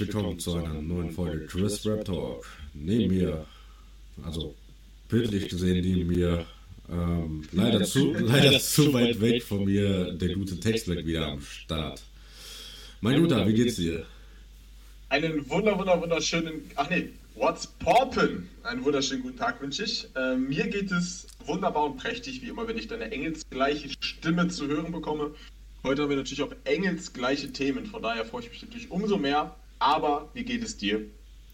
willkommen zu einer neuen Folge Chris Rap Talk. Neben mir, also bildlich gesehen, neben mir, ähm, leider, zu, leider zu weit weg von mir, der gute Textleck wieder am Start. Mein Guter, wie geht's dir? Einen wunder, wunder, wunderschönen, ach nee, what's poppin? Einen wunderschönen guten Tag wünsche ich. Äh, mir geht es wunderbar und prächtig, wie immer, wenn ich deine engelsgleiche Stimme zu hören bekomme. Heute haben wir natürlich auch engelsgleiche Themen, von daher freue ich mich natürlich umso mehr. Aber wie geht es dir?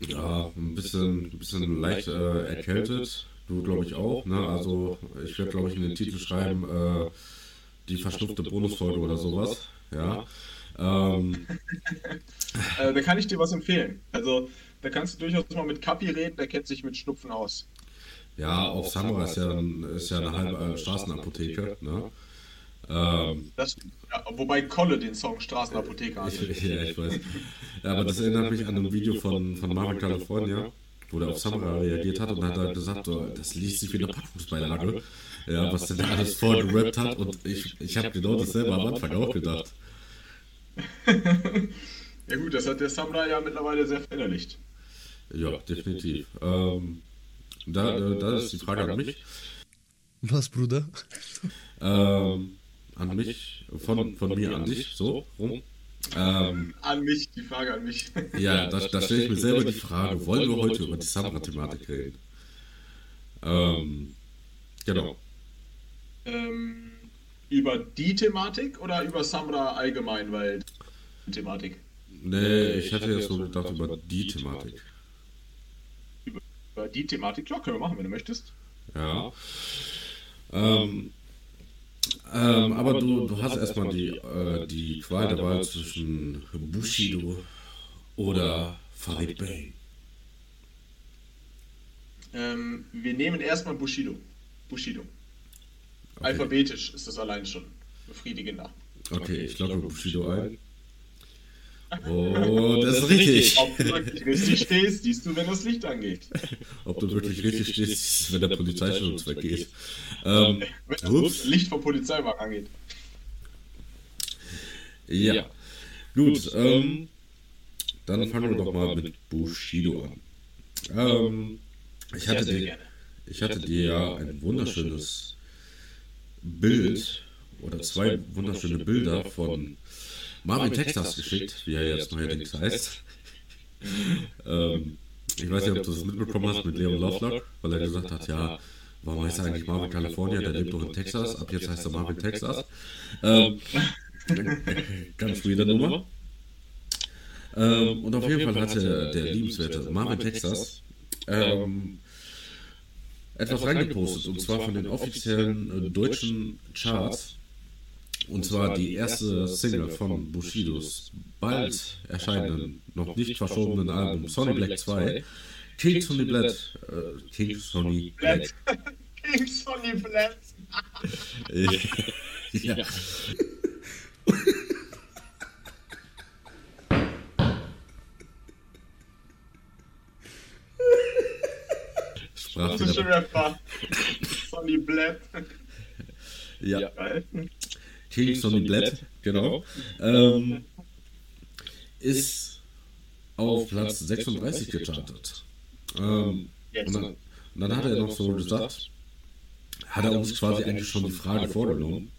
Ja, ein bisschen, ein bisschen leicht äh, erkältet. Du, glaube ich, auch. Ne? Also, ich werde, glaube ich, in den Titel schreiben, äh, die verschnupfte Bonusfolge oder sowas. Ja. Ähm. äh, da kann ich dir was empfehlen. Also, da kannst du durchaus mal mit Kapi reden, der kennt sich mit Schnupfen aus. Ja, auch Samra ist ja, ist ja eine halbe äh, Straßenapotheke. Ne? Ähm, das, ja, wobei Kolle den Song Straßenapotheke hat. ja, ich weiß. Ja, aber das erinnert mich an ein Video von, von Marvin California, wo der auf Samra reagiert hat und hat er gesagt, so, das liest sich wie eine Packungsbeilage. Ja, was der da alles vorgerappt hat und ich, ich habe genau dasselbe am Anfang auch gedacht. ja gut, das hat der Samra ja mittlerweile sehr verinnerlicht. Ja, definitiv. Ähm, da, äh, da ist die Frage an mich. Was, Bruder? Ähm, an mich, von, von mir an dich, so rum. Ähm, an mich, die Frage an mich. Ja, da, da stelle ich mir selber die Frage, wollen wir heute über die Samra-Thematik reden? Ähm, genau. Ähm, über die Thematik oder über Samra allgemein, weil Thematik? Nee, ich hatte jetzt so gedacht über die Thematik. Über die Thematik? Klar, können wir machen, wenn du möchtest. Ja. Ähm, ähm, aber du, du hast erstmal die, äh, die Qual der Wahl zwischen Bushido oder Farid Bey. Ähm, wir nehmen erstmal Bushido. Bushido. Okay. Alphabetisch ist das allein schon befriedigender. Okay, ich logge Bushido ein. Oh, das ist richtig. Ob du wirklich richtig stehst, siehst du, wenn das Licht angeht. Ob du wirklich richtig stehst, wenn der Polizeischutz weggeht. Ähm, wenn das ups. Licht vom Polizeiwagen angeht. Ja. ja. Gut, ähm, dann fangen wir doch mal mit Bushido an. Ähm, ich, hatte dir, ich hatte dir ja ein wunderschönes Bild oder zwei wunderschöne Bilder von Marvin Texas geschickt, wie er jetzt neuerdings heißt. ähm, ich weiß nicht, ob du das mitbekommen hast mit Leon Lovelock, weil er gesagt hat, ja, warum heißt er eigentlich Marvin California? Der lebt doch in Texas, ab jetzt heißt er Marvin Texas. Ähm, ganz weirde Nummer. Ähm, und auf jeden Fall hatte der liebenswerte Marvin Texas ähm, etwas reingepostet, und zwar von den offiziellen äh, deutschen Charts und zwar die erste Single von Bushidos bald erscheinenden, noch nicht verschobenen Album Sonny Black 2, King Sonny Black. Äh, King Sonny Black. King Sonny Black. ja. Sprach Rapper. Sonny Black. Ja. ja. King Sonny Blatt, genau, genau. ähm, ist auf Platz 36 gechartet. Ähm, und, dann, und dann hat er noch so gesagt, hat er uns quasi eigentlich schon die Frage vorgenommen.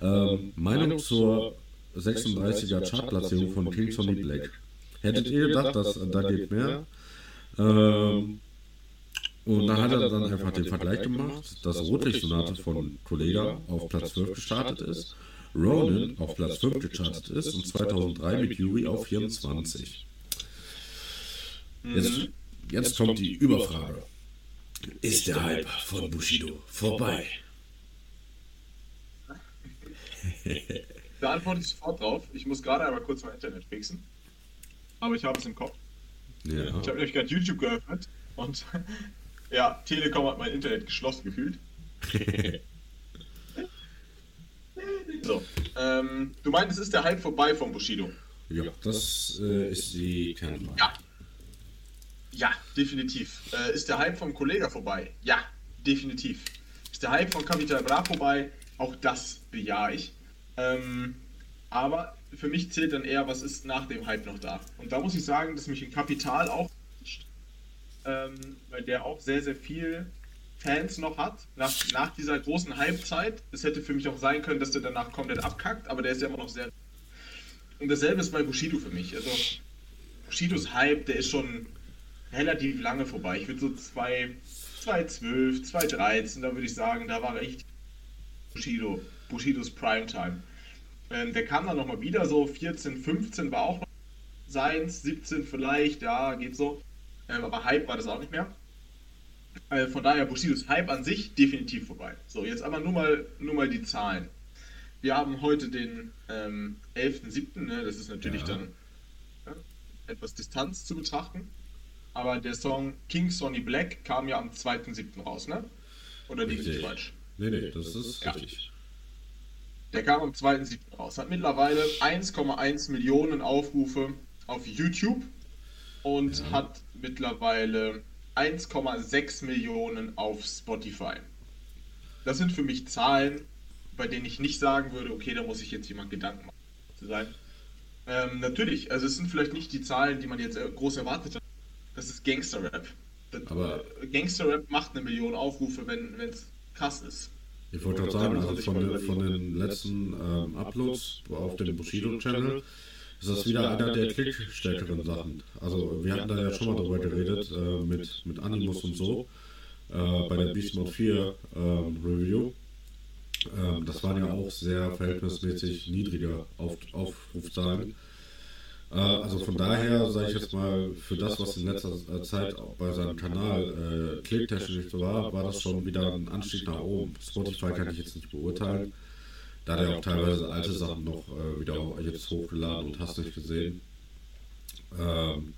Ähm, Meinung zur 36er Chartplatzierung von King Sonny Black. Hättet ihr gedacht, dass da geht mehr? Ähm, und dann hat er dann einfach den Vergleich gemacht, dass Rotlichtsonate von Kollega auf Platz 12 gestartet ist, Ronin auf Platz 5 gestartet ist und 2003 mit Yuri auf 24. Jetzt, jetzt kommt die Überfrage. Ist der Hype von Bushido vorbei? Da antworte ich sofort drauf. Ich muss gerade einmal kurz mein Internet fixen. Aber ich habe es im Kopf. Ja. Ich habe nämlich gerade YouTube geöffnet und ja, Telekom hat mein Internet geschlossen gefühlt. so, ähm, du meinst, es ist der Hype vorbei vom Bushido? Ja, das äh, ist die Kernfrage. Ja. Ja, definitiv. Äh, ist der Hype vom Kollega vorbei? Ja, definitiv. Ist der Hype von Capital Bra vorbei? Auch das bejahe ich. Ähm, aber für mich zählt dann eher, was ist nach dem Hype noch da. Und da muss ich sagen, dass mich ein Kapital auch, ähm, weil der auch sehr, sehr viel Fans noch hat, nach, nach dieser großen Hype-Zeit. Es hätte für mich auch sein können, dass der danach komplett abkackt, aber der ist ja immer noch sehr. Und dasselbe ist bei Bushido für mich. Also, Bushidos Hype, der ist schon relativ lange vorbei. Ich würde so 2012, 2013, da würde ich sagen, da war echt Bushido, Bushidos Primetime. Ähm, der kam dann nochmal wieder, so 14, 15 war auch noch seins, 17 vielleicht, ja, geht so. Ähm, aber Hype war das auch nicht mehr. Äh, von daher Bushidos Hype an sich definitiv vorbei. So, jetzt aber nur mal, nur mal die Zahlen. Wir haben heute den ähm, 11.07., ne? das ist natürlich ja. dann ja, etwas Distanz zu betrachten. Aber der Song King Sonny Black kam ja am 2.07. raus, ne? Oder liege ich falsch? Nee, nee, das ist ja. richtig. Der kam am 2.7. raus. Hat mittlerweile 1,1 Millionen Aufrufe auf YouTube und ja. hat mittlerweile 1,6 Millionen auf Spotify. Das sind für mich Zahlen, bei denen ich nicht sagen würde, okay, da muss ich jetzt jemand Gedanken machen. Zu sein. Ähm, natürlich, also es sind vielleicht nicht die Zahlen, die man jetzt groß erwartet hat. Das ist Gangster-Rap. Gangster-Rap macht eine Million Aufrufe, wenn es krass ist. Ich wollte gerade sagen, also von, den, von den letzten ähm, Uploads auf dem Bushido-Channel ist das wieder einer der klickstärkeren Sachen. Also wir hatten da ja schon mal drüber geredet äh, mit, mit Animus und so äh, bei der Beast Mode 4 äh, Review. Ähm, das waren ja auch sehr verhältnismäßig niedrige Auf Aufrufzahlen. Äh, also von daher, sage ich jetzt mal, für das, was in letzter Zeit bei seinem Kanal äh, klicktechnisch war, war das schon wieder ein Anstieg nach oben. Spotify kann ich jetzt nicht beurteilen, da der auch teilweise alte Sachen noch äh, wieder jetzt hochgeladen und hast nicht gesehen. Ähm,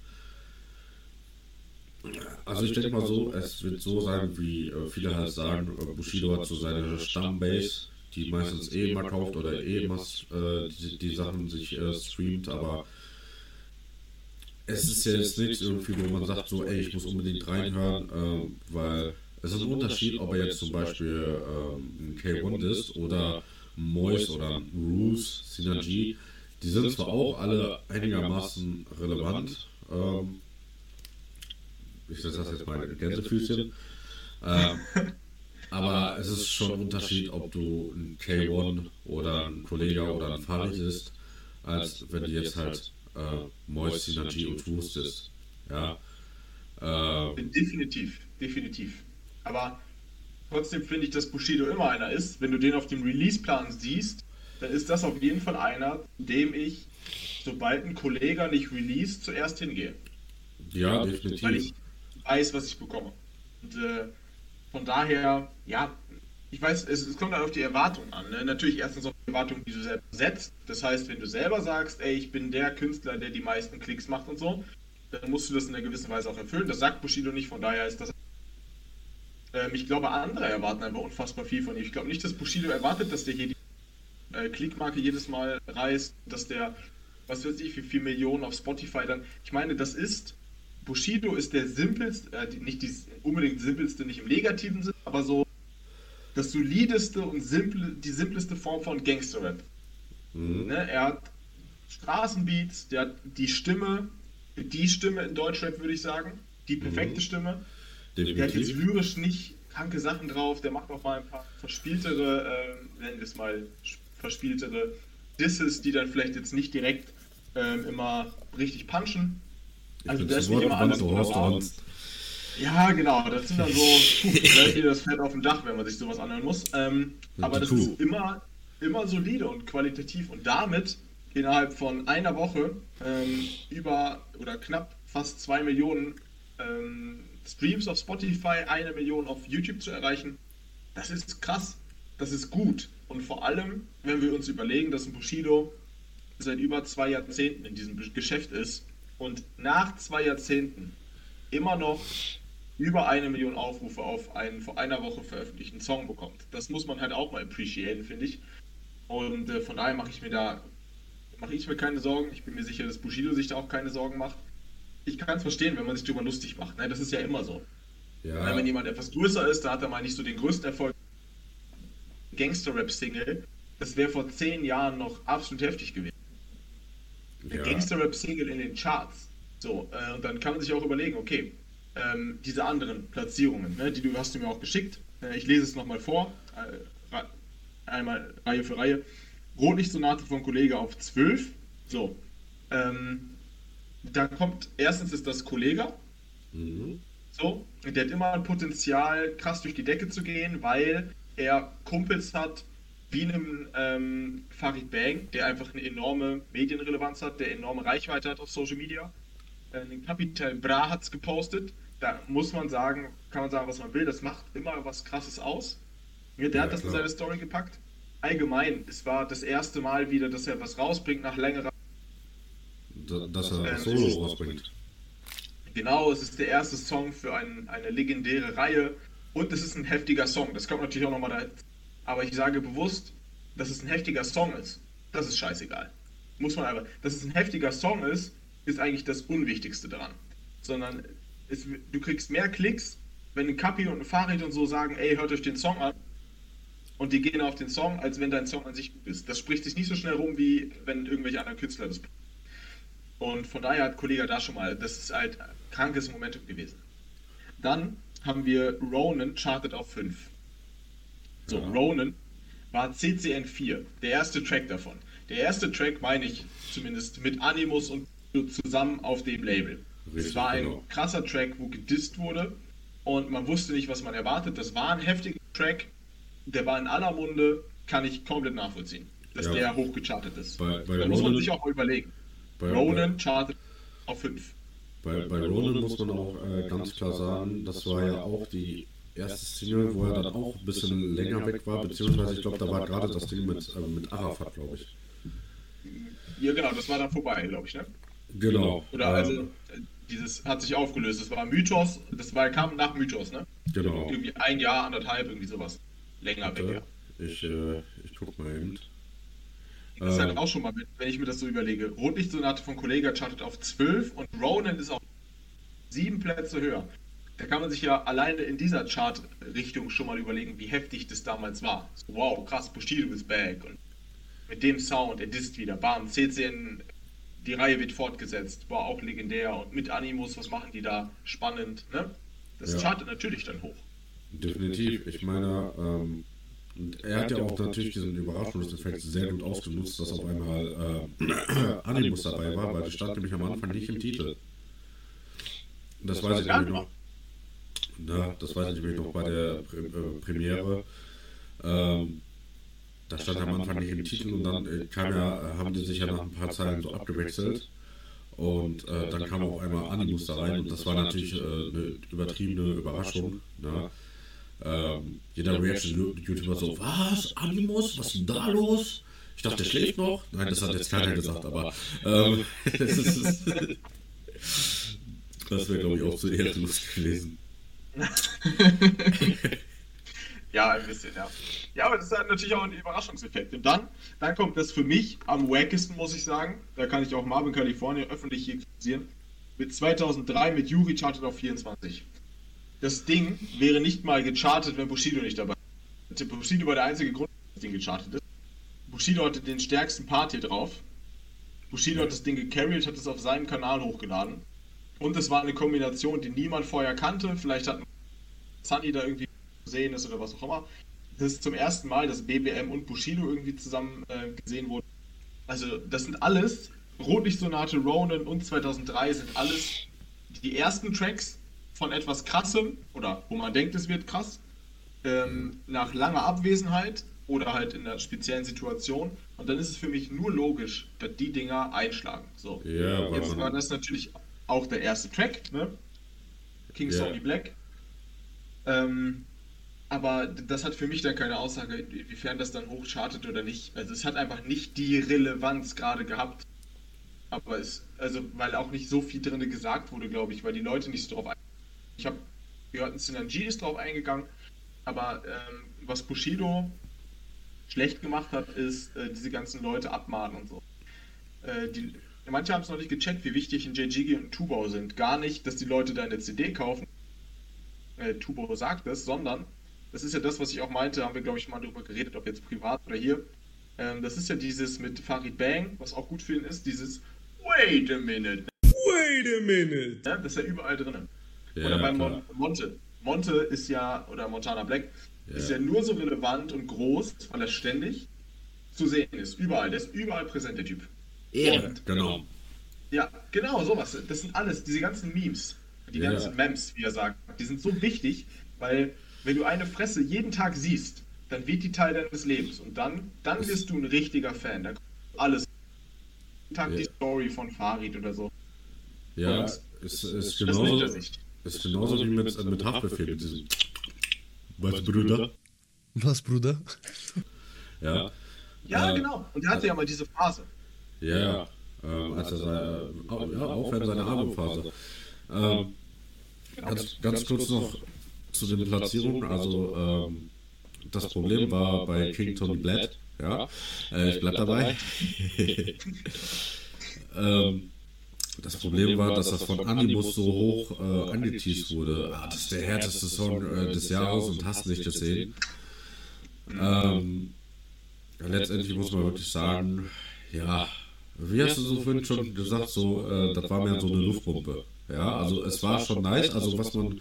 also ich denke mal so, es wird so sein, wie äh, viele halt sagen, äh, Bushido hat so seine Stammbase, die meistens eh immer kauft oder eh immer äh, die, die, Sachen sich äh, streamt, aber es ist ja jetzt nichts irgendwie, wo man sagt, so, ey, ich muss unbedingt reinhören, äh, weil es ist ein Unterschied, ob er jetzt zum Beispiel äh, ein K1 ist oder Mois oder Roos, Synergy. Die sind zwar auch alle einigermaßen relevant. Ähm, ich setze das jetzt mal in Gänsefüßchen. Ähm, aber es ist schon ein Unterschied, ob du ein K1 oder ein Kollege oder ein Farid ist, als wenn du jetzt halt äh, Moist, Synergy und Wust ist. Ja. Äh, definitiv, definitiv. Aber trotzdem finde ich, dass Bushido immer einer ist. Wenn du den auf dem Release-Plan siehst, dann ist das auf jeden Fall einer, dem ich, sobald ein Kollege nicht release, zuerst hingehe. Ja, definitiv. Weil ich weiß, was ich bekomme. Und äh, von daher, ja, ich weiß, es, es kommt halt auf die Erwartung an. Ne? Natürlich erstens auf die Erwartung, die du selber setzt. Das heißt, wenn du selber sagst, ey, ich bin der Künstler, der die meisten Klicks macht und so, dann musst du das in einer gewissen Weise auch erfüllen. Das sagt Bushido nicht, von daher ist das. Ähm, ich glaube, andere erwarten einfach unfassbar viel von ihm. Ich glaube nicht, dass Bushido erwartet, dass der hier die äh, Klickmarke jedes Mal reißt, dass der, was weiß ich, wie viel Millionen auf Spotify dann. Ich meine, das ist. Bushido ist der simpelste, äh, nicht die unbedingt simpelste, nicht im negativen Sinn, aber so das solideste und simple, die simpleste Form von Gangster-Rap. Mhm. Ne, er hat Straßenbeats, der hat die Stimme, die Stimme in Deutschrap würde ich sagen, die perfekte mhm. Stimme. Definitiv. Der hat jetzt lyrisch nicht kranke Sachen drauf, der macht auch mal ein paar verspieltere, äh, nennen wir es mal verspieltere Disses, die dann vielleicht jetzt nicht direkt ähm, immer richtig punchen. Also der ist nicht immer alles ja, genau. Das sind dann so, puh, das Fett auf dem Dach, wenn man sich sowas anhören muss. Ähm, aber das ist immer, immer solide und qualitativ und damit innerhalb von einer Woche ähm, über oder knapp fast zwei Millionen ähm, Streams auf Spotify, eine Million auf YouTube zu erreichen, das ist krass. Das ist gut. Und vor allem, wenn wir uns überlegen, dass ein Bushido seit über zwei Jahrzehnten in diesem Geschäft ist und nach zwei Jahrzehnten immer noch über eine Million Aufrufe auf einen vor einer Woche veröffentlichten Song bekommt. Das muss man halt auch mal appreciaten, finde ich. Und äh, von daher mache ich mir da mache ich mir keine Sorgen. Ich bin mir sicher, dass Bushido sich da auch keine Sorgen macht. Ich kann es verstehen, wenn man sich darüber lustig macht. Ne? Das ist ja immer so. Ja. Wenn jemand etwas größer ist, da hat er mal nicht so den größten Erfolg. Gangster-Rap-Single, das wäre vor zehn Jahren noch absolut heftig gewesen. Ja. Gangster-Rap-Single in den Charts. So, äh, und dann kann man sich auch überlegen, okay, ähm, diese anderen Platzierungen, ne, die du hast du mir auch geschickt. Äh, ich lese es nochmal vor. Äh, einmal Reihe für Reihe. Rotlichtsonate von Kollege auf 12. So. Ähm, da kommt, erstens ist das Kollega. Mhm. So, der hat immer ein Potenzial, krass durch die Decke zu gehen, weil er Kumpels hat, wie einem ähm, Farid Bang, der einfach eine enorme Medienrelevanz hat, der enorme Reichweite hat auf Social Media. Äh, den Capital Bra hat es gepostet. Da muss man sagen, kann man sagen, was man will, das macht immer was Krasses aus. Ja, der Ja, hat das in klar. seine Story gepackt. Allgemein, es war das erste Mal wieder, dass er was rausbringt nach längerer dass er das Solo rausbringt. Genau, es ist der erste Song für ein, eine legendäre Reihe und es ist ein heftiger Song. Das kommt natürlich auch nochmal da. Aber ich sage bewusst, dass es ein heftiger Song ist. Das ist scheißegal. Muss man aber. Dass es ein heftiger Song ist, ist eigentlich das Unwichtigste daran. Sondern es, du kriegst mehr Klicks, wenn ein Kapi und ein Farid und so sagen, ey, hört euch den Song an. Und die gehen auf den Song, als wenn dein Song an sich gut ist. Das spricht sich nicht so schnell rum, wie wenn irgendwelche anderen Künstler das und von daher hat Kollege da schon mal, das ist halt ein krankes Momentum gewesen. Dann haben wir Ronan chartet auf 5. So, Ja. Ronan war CCN 4, der erste Track davon. Der erste Track meine ich zumindest mit Animus und zusammen auf dem Label. es war ein genau. krasser Track, wo gedisst wurde und man wusste nicht, was man erwartet. Das war ein heftiger Track, der war in aller Munde, kann ich komplett nachvollziehen, dass Ja. der hochgechartet ist. Bei- bei da muss man sich auch mal überlegen. Bei, Ronan chartet auf 5. Bei, bei Ronan muss man auch äh, ganz klar sagen, das war ja auch die erste Single, wo er dann auch ein bisschen länger weg war, beziehungsweise ich glaube, da war gerade das Ding mit, äh, mit Arafat, glaube ich. Ja, genau, das war dann vorbei, glaube ich, ne? Genau. Oder ähm, also, äh, dieses hat sich aufgelöst. Das war Mythos, das war, kam nach Mythos, ne? Genau. Irgendwie ein Jahr, anderthalb, irgendwie sowas. Länger weg, ja. Warte, Ich, äh, ich guck mal eben. Das ist halt Ähm, auch schon mal, mit, wenn ich mir das so überlege. Rotlichtsonate von Kollega chartet auf 12 und Ronan ist auf sieben Plätze höher. Da kann man sich ja alleine in dieser Chart-Richtung schon mal überlegen, wie heftig das damals war. So, wow, krass, Bushido ist back. Und mit dem Sound, er disst wieder. Bam, CCN, die Reihe wird fortgesetzt. War auch legendär. Und mit Animus, was machen die da? Spannend, ne? Das Ja. chartet natürlich dann hoch. Definitiv. Ich meine, ähm, und er hat ja auch natürlich diesen Überraschungseffekt sehr gut ausgenutzt, dass auf einmal äh, Animus dabei war, weil das stand nämlich am Anfang nicht im Titel. Das weiß ich Ja, nämlich noch. Na, das weiß ich nämlich noch bei der Pre äh, Premiere. Ähm, da stand am Anfang nicht im Titel und dann äh, kam ja, äh, haben die sich ja nach ein paar Zeilen so abgewechselt. Und äh, dann kam auf einmal Animus da rein und das war natürlich äh, eine übertriebene Überraschung. Ne? Ähm, jeder Reaction-YouTuber so, was? Animus? Was ist denn da los? Ich dachte, der schläft noch. Nein, das hat jetzt keiner gesagt, aber ähm, das, ist, das wäre, glaube ich, auch zu ehrenlos gewesen. Ja, ein bisschen, ja. Ja, aber das ist natürlich auch ein Überraschungseffekt. Und dann, dann kommt das für mich am wackesten, muss ich sagen. Da kann ich auch Marvin California öffentlich hier kritisieren. Mit 2003 mit Yuri chartet auf 24. Das Ding wäre nicht mal gechartet, wenn Bushido nicht dabei wäre. Bushido war der einzige Grund, dass das Ding gechartet ist. Bushido hatte den stärksten Part hier drauf. Bushido hat das Ding gecarried, hat es auf seinem Kanal hochgeladen. Und es war eine Kombination, die niemand vorher kannte. Vielleicht hat Sunny da irgendwie gesehen ist oder was auch immer. Das ist zum ersten Mal, dass BBM und Bushido irgendwie zusammen äh, gesehen wurden. Also das sind alles, Rotlichtsonate, Ronan und 2003 sind alles die ersten Tracks von etwas Krassem oder wo man denkt, es wird krass, ähm, nach langer Abwesenheit oder halt in einer speziellen Situation. Und dann ist es für mich nur logisch, dass die Dinger einschlagen. So. Ja, weil Jetzt war das natürlich auch der erste Track, ne? King Ja. Sony Black. Ähm, aber das hat für mich dann keine Aussage, inwiefern das dann hochchartet oder nicht. Also es hat einfach nicht die Relevanz gerade gehabt. Aber es, also weil auch nicht so viel drin gesagt wurde, glaube ich, weil die Leute nicht so drauf ein. Ich habe gehört, ein Synergy ist drauf eingegangen, aber ähm, was Bushido schlecht gemacht hat, ist äh, diese ganzen Leute abmahnen und so. Äh, die, manche haben es noch nicht gecheckt, wie wichtig ein JGG und ein Tubau sind. Gar nicht, dass die Leute deine CD kaufen. Äh, Tubau sagt das, sondern das ist ja das, was ich auch meinte, haben wir, glaube ich, mal darüber geredet, ob jetzt privat oder hier. Ähm, das ist ja dieses mit Farid Bang, was auch gut für ihn ist, dieses wait a minute. Wait a minute. Ja, das ist ja überall drin. Ja, oder bei. Mon Monte. Monte ist ja, oder Montana Black, ist ja nur so relevant und groß, weil er ständig zu sehen ist. Überall. Der ist überall präsent, der Typ. Und, Genau. ja, genau, sowas. Das sind alles, diese ganzen Memes, die Ja. ganzen Memes, wie er sagt, die sind so wichtig, weil wenn du eine Fresse jeden Tag siehst, dann wird die Teil deines Lebens und dann, dann wirst du ein richtiger Fan. Da kommt alles. Jeden Tag die Ja. Story von Farid oder so. Ja, Und ist, ist Das genauso, sich. ist genauso wie mit, äh, mit Haftbefehl. Mit diesem, was, Brüder? Was, Bruder? Ja. Ja, Äh, genau. Und er hatte ja mal diese Phase. Ja, ja. Ähm, als er seine, äh, ja, auch während seiner Albumphase. Ähm, ganz, ganz kurz noch zu den Platzierungen. Also, ähm, das Problem war bei King Tony Blatt. Ja, äh, ich bleib dabei. ähm, das Problem war, dass das von Animus so hoch äh, angeteased wurde. Ah, das ist der härteste Song äh, des Jahres und hast nicht gesehen. Ähm, ja, letztendlich muss man wirklich sagen, ja, wie hast du so vorhin schon gesagt, so, äh, das war mehr so eine Luftpumpe. Ja, also es war schon nice, also was man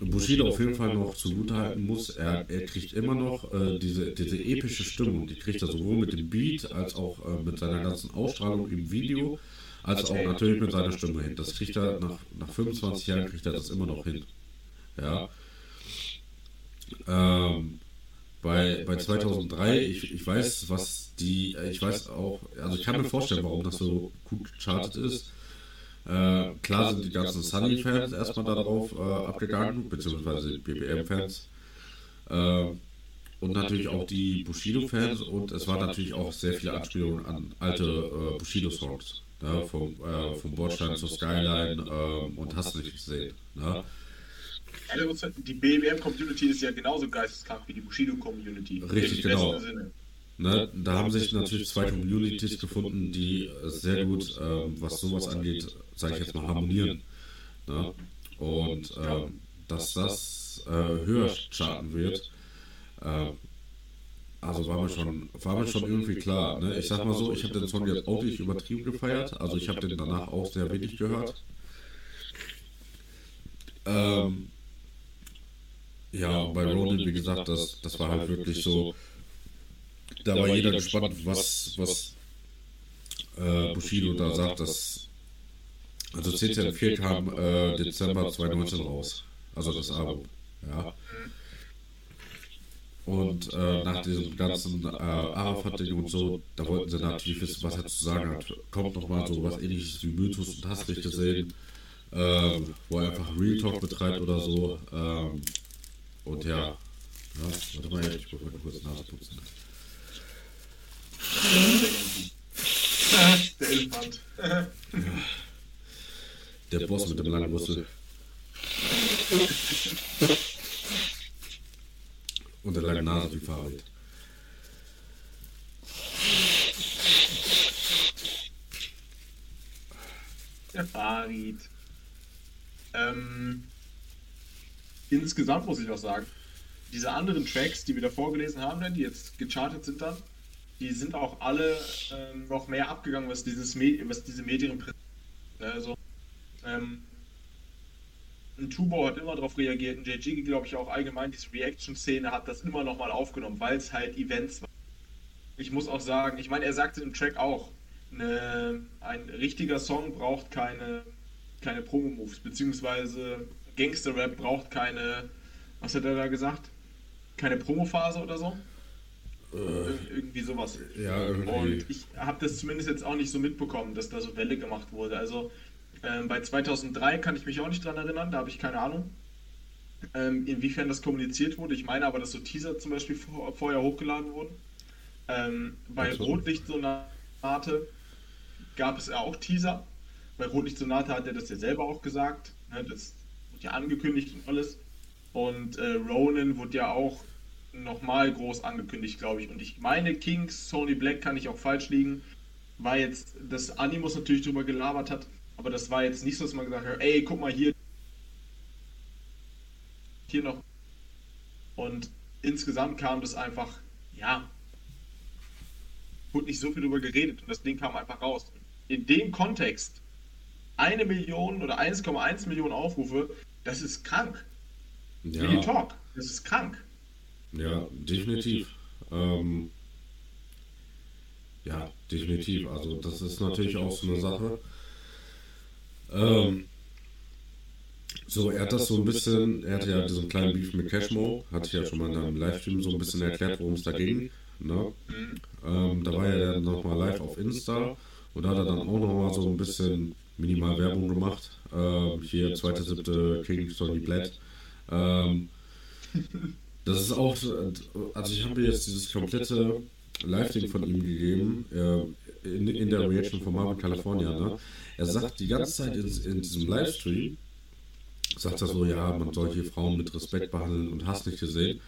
Bushido auf jeden Fall noch zugutehalten muss, er, er kriegt immer noch äh, diese, diese epische Stimmung, die kriegt er sowohl mit dem Beat als auch äh, mit seiner ganzen Ausstrahlung im Video, als auch natürlich mit seiner Stimme hin. Das kriegt er nach, nach 25 Jahren kriegt er das immer noch hin. Ja. Ähm, bei, bei 2003, ich, ich weiß, was die, ich weiß auch, also ich kann mir vorstellen, warum das so gut gechartet ist. Äh, klar sind die ganzen Sunny-Fans erstmal darauf äh, abgegangen, beziehungsweise die BBM-Fans. Äh, und natürlich auch die Bushido-Fans und es war natürlich auch sehr viele Anspielungen an alte äh, Bushido-Songs. Ne? Vom, äh, vom Bordstein zur Skyline äh, und hast du nicht gesehen. Ne? Also, Die BBM-Community ist ja genauso geisteskrank wie die Bushido-Community. Richtig, genau. Ne, da haben sich natürlich zwei Communities gefunden, die äh, sehr gut, ähm, was sowas angeht, sage ich jetzt mal, harmonieren. Ne? Und ähm, dass das äh, höher charten wird, äh, also war mir schon, war mir schon irgendwie klar. Ne? Ich sag mal so, ich habe den Song jetzt auch nicht übertrieben gefeiert, also ich habe den danach auch sehr wenig gehört. Ähm, ja, bei Ronin, wie gesagt, das, das war halt wirklich so, da war jeder gespannt, was, was äh, Bushido da sagt. Dass, also CCN4 kam äh, Dezember 2019 raus. Also das Album. Ja. Und äh, nach diesem ganzen äh, Arafat-Ding und so, da wollten sie natürlich wissen, was er zu sagen hat. Kommt nochmal so was ähnliches wie Mythos und hast nicht gesehen, ähm, wo er einfach Real Talk betreibt oder so. Ähm, und ja, ja, warte mal, ich muss mal kurz Nase putzen. Der Elefant. Der Boss mit dem langen Rüssel. Und der langen Nase wie Farid. Der Farid. Ähm, insgesamt muss ich auch sagen, diese anderen Tracks, die wir da vorgelesen haben, ne, die jetzt gechartet sind dann, die sind auch alle ähm, noch mehr abgegangen, was, dieses Me was diese Medien. Ne, also, ähm, ein Tubo hat immer darauf reagiert, ein JG, glaube ich, auch allgemein, diese Reaction-Szene hat das immer noch mal aufgenommen, weil es halt Events waren. Ich muss auch sagen, ich meine, er sagte im Track auch, eine, ein richtiger Song braucht keine, keine Promo-Moves, beziehungsweise Gangster-Rap braucht keine, was hat er da gesagt? Keine Promo-Phase oder so? Ir irgendwie sowas. Ja, irgendwie. Und ich habe das zumindest jetzt auch nicht so mitbekommen, dass da so Welle gemacht wurde. Also ähm, bei 2003 kann ich mich auch nicht dran erinnern, da habe ich keine Ahnung, ähm, inwiefern das kommuniziert wurde. Ich meine aber, dass so Teaser zum Beispiel vor, vorher hochgeladen wurden. Ähm, bei so. Rotlichtsonate gab es ja auch Teaser. Bei Rotlichtsonate hat er das ja selber auch gesagt. Ne, das wurde ja angekündigt und alles. Und äh, Ronan wurde ja auch nochmal groß angekündigt, glaube ich. Und ich meine, Kings, Sony Black kann ich auch falsch liegen, war jetzt, dass Animus natürlich drüber gelabert hat, aber das war jetzt nicht so, dass man gesagt hat, ey, guck mal hier, hier noch. Und insgesamt kam das einfach, ja, wurde nicht so viel drüber geredet und das Ding kam einfach raus. in dem Kontext eine Million oder 1,1 Millionen Aufrufe, das ist krank. Ja. Real Talk, das ist krank. Ja, definitiv. Ähm, ja, definitiv. Also das ist natürlich auch so eine Sache. Ähm, so, er hat das so ein bisschen, er hatte ja diesen kleinen Beef mit Cashmo, hatte ich ja schon mal in einem Livestream so ein bisschen erklärt, worum es da ging. Ne? Ähm, da war er dann nochmal live auf Insta und da hat er dann auch nochmal so ein bisschen minimal Werbung gemacht. Ähm, hier, zweite, siebte King Sonny Blatt. Ähm, das ist auch, so- also ich habe jetzt dieses komplette Live-Ding von ihm gegeben, äh, in, in der Reaction von Marvin California. Ne? Er sagt die ganze Zeit in, in diesem Livestream, sagt er so, ja, man soll hier Frauen mit Respekt behandeln und hast nicht gesehen.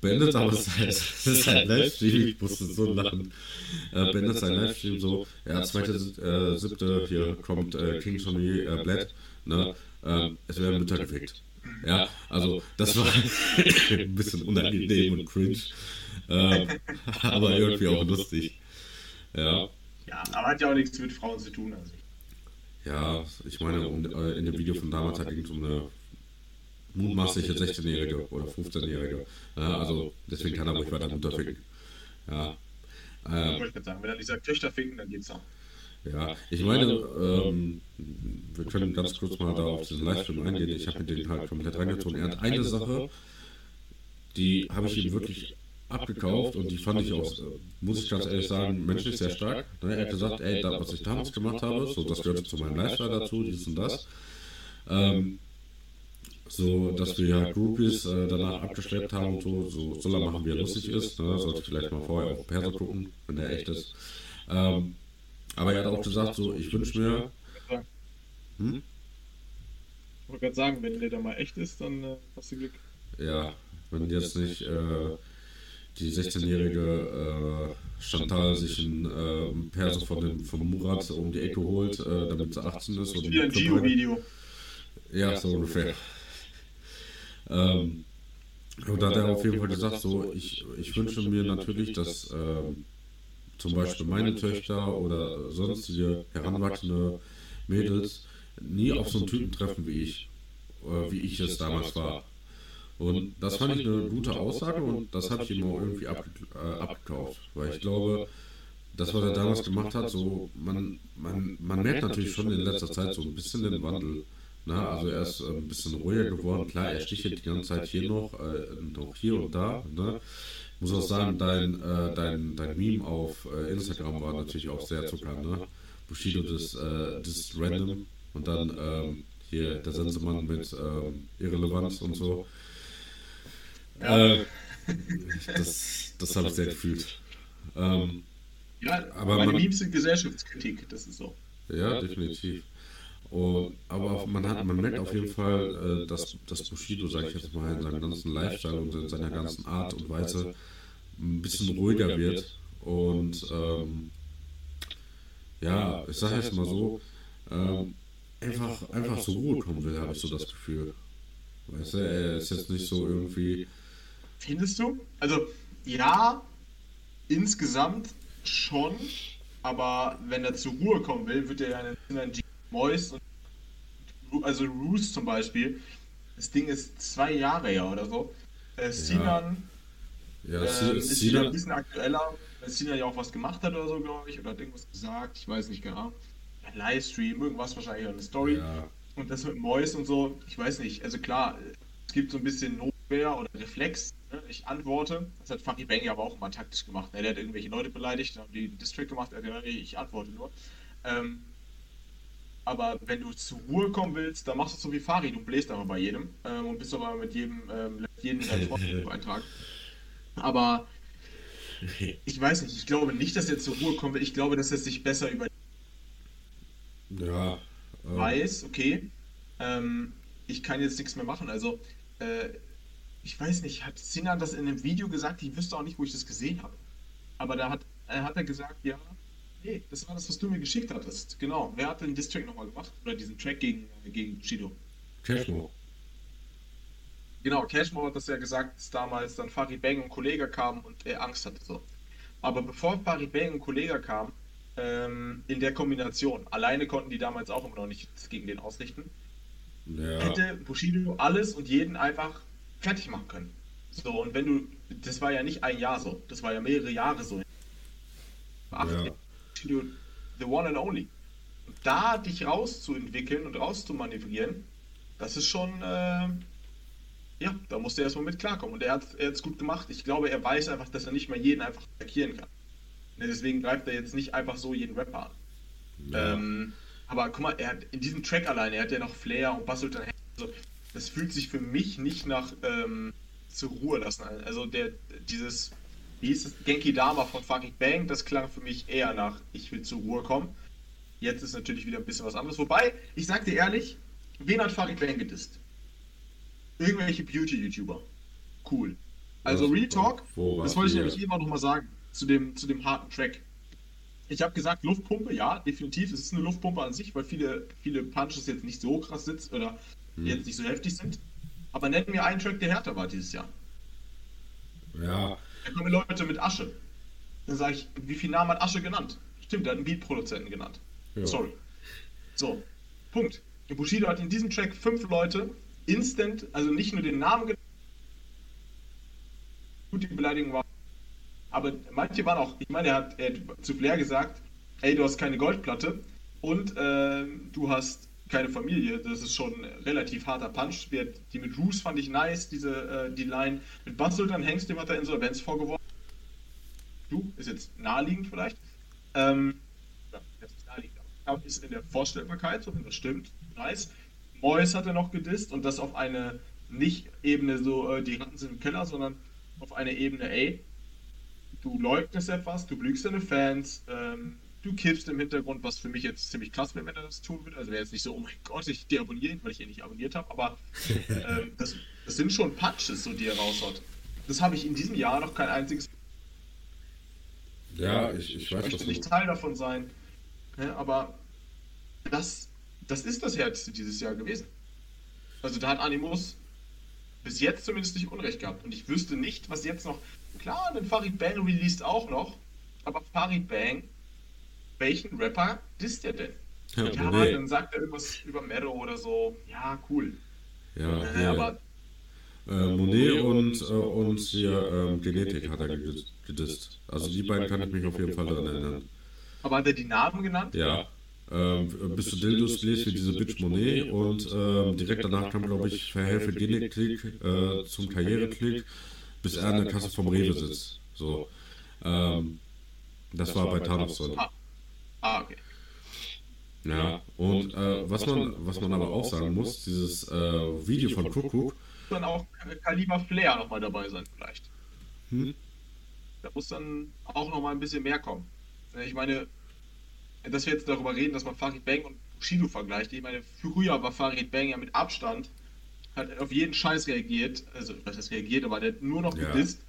Beendet aber sein, sein Livestream, ich musste so lachen, äh, beendet sein Livestream so, ja, zweite, äh, siebte, hier kommt äh, King Sonny äh, Blatt, ne, äh, es werden Mütter gefickt. Ja, also das war ein bisschen unangenehm und cringe, äh, aber irgendwie auch lustig. Ja, Ja, aber hat ja auch nichts mit Frauen zu tun. Also. ja, ich meine, um, äh, in dem Video von damals da ging es um eine mutmaßliche 16-Jährige oder 15-Jährige. Ja, also deswegen kann er ruhig weiter Mutter ficken. Ja. Wollte ich gerade sagen, wenn er nicht sagt Töchter ficken, dann geht's auch. Ja, ich meine, ähm, wir können ganz kurz mal da auf diesen Livestream eingehen. Ich habe mir den halt komplett reingezogen. Er hat eine Sache, die habe ich ihm wirklich abgekauft und die fand ich auch, äh, muss ich ganz ehrlich sagen, menschlich sehr stark. Ne, Er hat gesagt, ey, das, was ich damals gemacht habe, so das gehört zu meinem Lifestyle dazu, dies und das. Ähm, so, dass wir ja Groupies äh, danach abgeschleppt haben und so, so soll er machen, wie er lustig ist. Ne? Sollte vielleicht mal vorher auf Perso gucken, wenn der echt ist. Ähm, aber er hat auch gesagt, so, ich wünsche mir, Hm? Ich wollte gerade sagen, wenn der da mal echt ist, dann äh, hast du Glück. ja, wenn jetzt nicht äh, die 16-jährige äh, Chantal sich ein äh, Perso von dem, vom Murat um die Ecke holt, äh, damit sie 18 ist. Und Wie ein Gio-Video. Ja, so ungefähr. Ähm, und da hat er auf jeden Fall gesagt, so, ich, ich wünsche mir natürlich, dass ähm, zum Beispiel meine Töchter oder sonstige heranwachsende Mädels nie auf so einen Typen treffen wie ich, äh, wie ich es damals war. Und das fand ich eine gute Aussage und das habe ich ihm auch irgendwie äh, abgekauft, weil ich glaube, das, was er damals gemacht hat, so, man, man, man merkt natürlich schon in letzter Zeit so ein bisschen den Wandel. Na, also er ist äh, ein bisschen ruhiger geworden. Klar, er stichelt die ganze Zeit hier noch, äh, noch hier und da. Ne? Muss auch sagen, dein, äh, dein, dein Meme auf äh, Instagram war natürlich auch sehr Zucker. Ne? Bushido das, äh, das Random und dann ähm, hier der Sensemann mit ähm, Irrelevanz und so. Äh, das das habe ich sehr gefühlt. Ähm, Ja, Aber meine man- Memes sind Gesellschaftskritik, das ist so. Ja, definitiv. Und, aber auch, man, hat, man merkt auf jeden Fall, äh, dass, dass Bushido, sage ich jetzt mal, in seinem ganzen Lifestyle und in seiner ganzen Art und Weise ein bisschen ruhiger wird. Und ähm, ja, ich sage jetzt mal so, ähm, einfach, einfach zur Ruhe kommen will, habe ich so das Gefühl. Weißt du, er ist jetzt nicht so irgendwie. Findest du? Also, ja, insgesamt schon, aber wenn er zur Ruhe kommen will, wird er ja G Mois und also Roos zum Beispiel. Das Ding ist zwei Jahre her oder so. Äh, Sinan Ja, ähm, ist wieder ein bisschen aktueller, weil Sinan ja auch was gemacht hat oder so, glaube ich, oder hat irgendwas gesagt, ich weiß nicht genau. Ein Livestream, irgendwas wahrscheinlich, eine Story. ja, Und das mit Mois und so, ich weiß nicht. Also klar, es gibt so ein bisschen Notwehr oder Reflex. Ne? Ich antworte. Das hat Funky Bang ja aber auch mal taktisch gemacht. Ne? Der hat irgendwelche Leute beleidigt, dann haben die Distrack gemacht. Er hat gesagt, hey, ich antworte nur. Ähm, aber wenn du zur Ruhe kommen willst, dann machst du so wie Fari. Du bläst einfach bei jedem ähm, und bist aber mit jedem, ähm, jeden deinen Eintrag. Aber ich weiß nicht. Ich glaube nicht, dass er zur Ruhe kommen will. Ich glaube, dass er sich besser über ja. äh, weiß, okay, ähm, ich kann jetzt nichts mehr machen. Also, äh, ich weiß nicht, hat Sinan das in einem Video gesagt? Ich wüsste auch nicht, wo ich das gesehen habe. Aber da hat, äh, hat er gesagt, ja, nee, das war das, was du mir geschickt hattest. Genau. Wer hat den Distrack nochmal gemacht? Oder diesen Track gegen, äh, gegen Bushido? Cashmo. Genau, Cashmore hat das ja gesagt, dass damals dann Farid Bang und Kollega kamen und er Angst hatte. So. Aber bevor Farid Bang und Kollega kam, ähm, in der Kombination. Alleine konnten die damals auch immer noch nichts gegen den ausrichten. Ja. Hätte Bushido alles und jeden einfach fertig machen können. So, und wenn du, das war ja nicht ein Jahr so, das war ja mehrere Jahre so. Acht Ja. The one and only. Und da dich rauszuentwickeln und rauszumanövrieren, das ist schon, äh, ja, da musste er erstmal mit klarkommen. Und er hat er hat's gut gemacht. Ich glaube, er weiß einfach, dass er nicht mehr jeden einfach attackieren kann. Ne, deswegen greift er jetzt nicht einfach so jeden Rapper an. Ja. Ähm, aber guck mal, er hat in diesem Track alleine, er hat ja noch Flair und Bassultan. Also, das fühlt sich für mich nicht nach ähm, zur Ruhe lassen an. Also der dieses, wie hieß es, Genki Dama von Fucking Bang, das klang für mich eher nach, ich will zur Ruhe kommen. Jetzt ist natürlich wieder ein bisschen was anderes. Wobei, ich sag dir ehrlich, wen hat Farid Bang gedisst? Irgendwelche Beauty-YouTuber. Cool. Also? Real Talk, das wollte ich nämlich eben auch nochmal sagen, zu dem, zu dem harten Track. Ich habe gesagt, Luftpumpe, ja, definitiv. Es ist eine Luftpumpe an sich, weil viele, viele Punches jetzt nicht so krass sitzen oder Hm. jetzt nicht so heftig sind. Aber nenn mir einen Track, der härter war dieses Jahr. ja. Da kommen Leute mit Asche. Dann sage ich, wie viel Namen hat Asche genannt? Stimmt, er hat einen Beat-Produzenten genannt. Ja. Sorry. So, Punkt. Bushido hat in diesem Track fünf Leute instant, also nicht nur den Namen genannt, gut, die Beleidigung war, aber manche waren auch, ich meine, er hat, er hat zu Flair gesagt, ey, du hast keine Goldplatte und ähm, du hast keine Familie. Das ist schon relativ harter Punch. Die mit Roos fand ich nice, diese äh, die Line. Mit Bassultan Hengst, dem hat er Insolvenz vorgeworfen. Du, ist jetzt naheliegend vielleicht. Ähm, ist in der Vorstellbarkeit, so wenn das stimmt. Nice. Mois hat er noch gedisst und das auf eine nicht Ebene so, äh, die Ratten sind im Keller, sondern auf eine Ebene, ey, du leugnest etwas, du belügst deine Fans, ähm, du kippst im Hintergrund, was für mich jetzt ziemlich krass wäre, wenn er das tun würde. Also wäre jetzt nicht so, oh mein Gott, ich deabonniere ihn, weil ich ihn nicht abonniert habe, aber ähm, das, das sind schon Punches, so die er raushaut. Das habe ich in diesem Jahr noch kein einziges. Ja, ich, ich Ich weiß, möchte nicht du. Teil davon sein. Ja, aber das, das ist das Härteste dieses Jahr gewesen. Also da hat Animus bis jetzt zumindest nicht Unrecht gehabt. Und ich wüsste nicht, was jetzt noch. Klar, den Farid Bang released auch noch. Aber Farid Bang, welchen Rapper disst er denn? Ja, Ja, Monet. dann sagt er irgendwas über Mero oder so. Ja, cool. Ja, Äh, ja. aber Äh, Monet und, äh, und hier ähm, Genetik hat er gedis- gedisst. Also die beiden kann ich mich auf jeden Fall daran erinnern. Aber hat er die Namen genannt? Ja. Ähm, bis zu Dildos gelesen wie diese Bitch Monet und ähm, direkt danach kam, glaube ich, Verhelfe Genetik äh, zum Karriereklick, bis er in der Kasse vom Rewe sitzt. So. Ähm, das war bei Thanosson. Ah. Ah, okay. Ja. Und äh, was man, was man aber auch sagen muss, dieses äh, Video von Kuckuck, Dann auch Kaliber Flair nochmal dabei sein, vielleicht. Hm? Da muss dann auch nochmal ein bisschen mehr kommen. Ja, Ich meine, dass wir jetzt darüber reden, dass man Farid Bang und Bushido vergleicht. Ich meine, früher war Farid Bang ja mit Abstand, hat auf jeden Scheiß reagiert. Also, was heißt reagiert, aber der hat nur noch Ja. gedisst.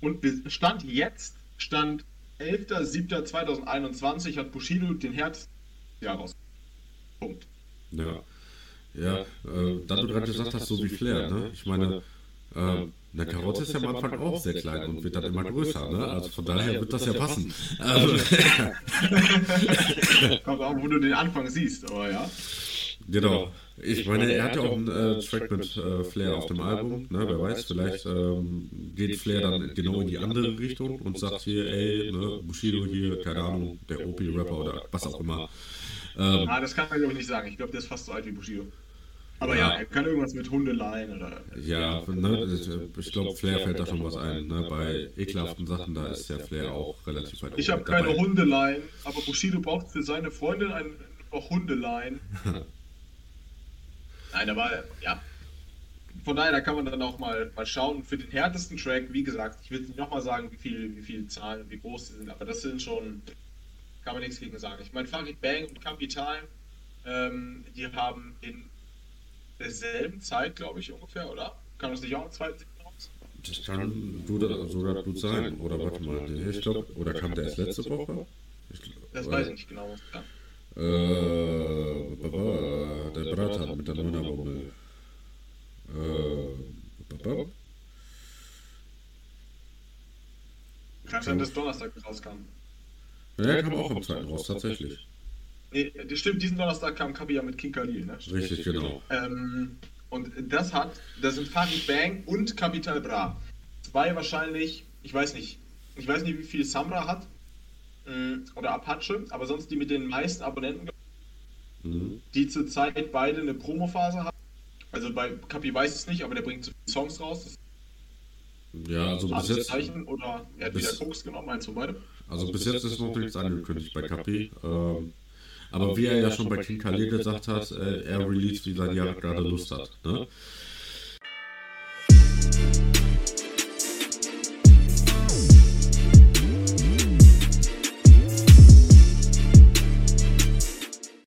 Und Stand jetzt, Stand 11.07.2021 hat Bushido den härtesten Jahr raus. Punkt. Ja. Ja, äh, da du gerade gesagt hast, so wie Flair, ne? Ich meine, äh, eine Karotte ist ja am Anfang auch sehr klein und wird dann immer größer, ne? Also von daher wird das ja passen. Also, Kommt auch, wo du den Anfang siehst, aber ja. Genau. Ich meine, er hat ja auch einen äh, Track mit äh, Flair auf dem Album, ne? Wer weiß, vielleicht ähm, geht Flair dann genau in die andere Richtung und sagt hier, ey, ne, Bushido hier, keine Ahnung, der OP-Rapper oder was auch immer. Ähm, Ah, das kann man glaube ich nicht sagen. Ich glaube, der ist fast so alt wie Bushido. Aber ja, Ja. er kann irgendwas mit Hundeleien oder. Ja, ne, ich glaube, Flair fällt da schon was ein. Ne? Bei ekelhaften Sachen, da ist der Flair auch relativ weit Ich habe keine dabei. Hundeleien, aber Bushido braucht für seine Freundin ein noch Hundeleien. Nein, aber ja. Von daher, da kann man dann auch mal, mal schauen. Für den härtesten Track, wie gesagt, ich will nicht nochmal sagen, wie viel, wie viele Zahlen wie groß die sind, aber das sind schon, kann man nichts gegen sagen. Ich meine, Farid Bang und Capital, ähm, die haben in derselben Zeit, glaube ich, ungefähr, oder? Kann das nicht auch im zweiten Siebten raus? Das kann du- sogar gut sein. Oder warte mal, ich glaube, oder kam der erst letzte Woche? Glaub- Das weiß ich nicht genau. sagen. Äh, baba, der Bratan mit der Neunerbombe. Äh, baba. Kann sein, dass Donnerstag rauskam. Ja, er kam auch am zweiten raus, tatsächlich. Nee, das stimmt, diesen Donnerstag kam Kapi ja mit King Khalil, ne? Richtig, genau. Ähm, und das hat, das sind Farid Bang und Capital Bra. Zwei wahrscheinlich, ich weiß nicht, ich weiß nicht, wie viel Samra hat oder Apache, aber sonst die mit den meisten Abonnenten, Mhm. die zurzeit beide eine Promophase haben. Also bei Kapi weiß es nicht, aber der bringt so viele Songs raus. Das Ja, also bis jetzt, Zeichen oder er hat bis- wieder Koks genommen, eins von beide. also bis jetzt ist noch nichts angekündigt bei Kapi. Ähm, aber wie er ja schon bei King Khalil gesagt hat, äh, er release, wie sein Jahr gerade Lust hat. Ne?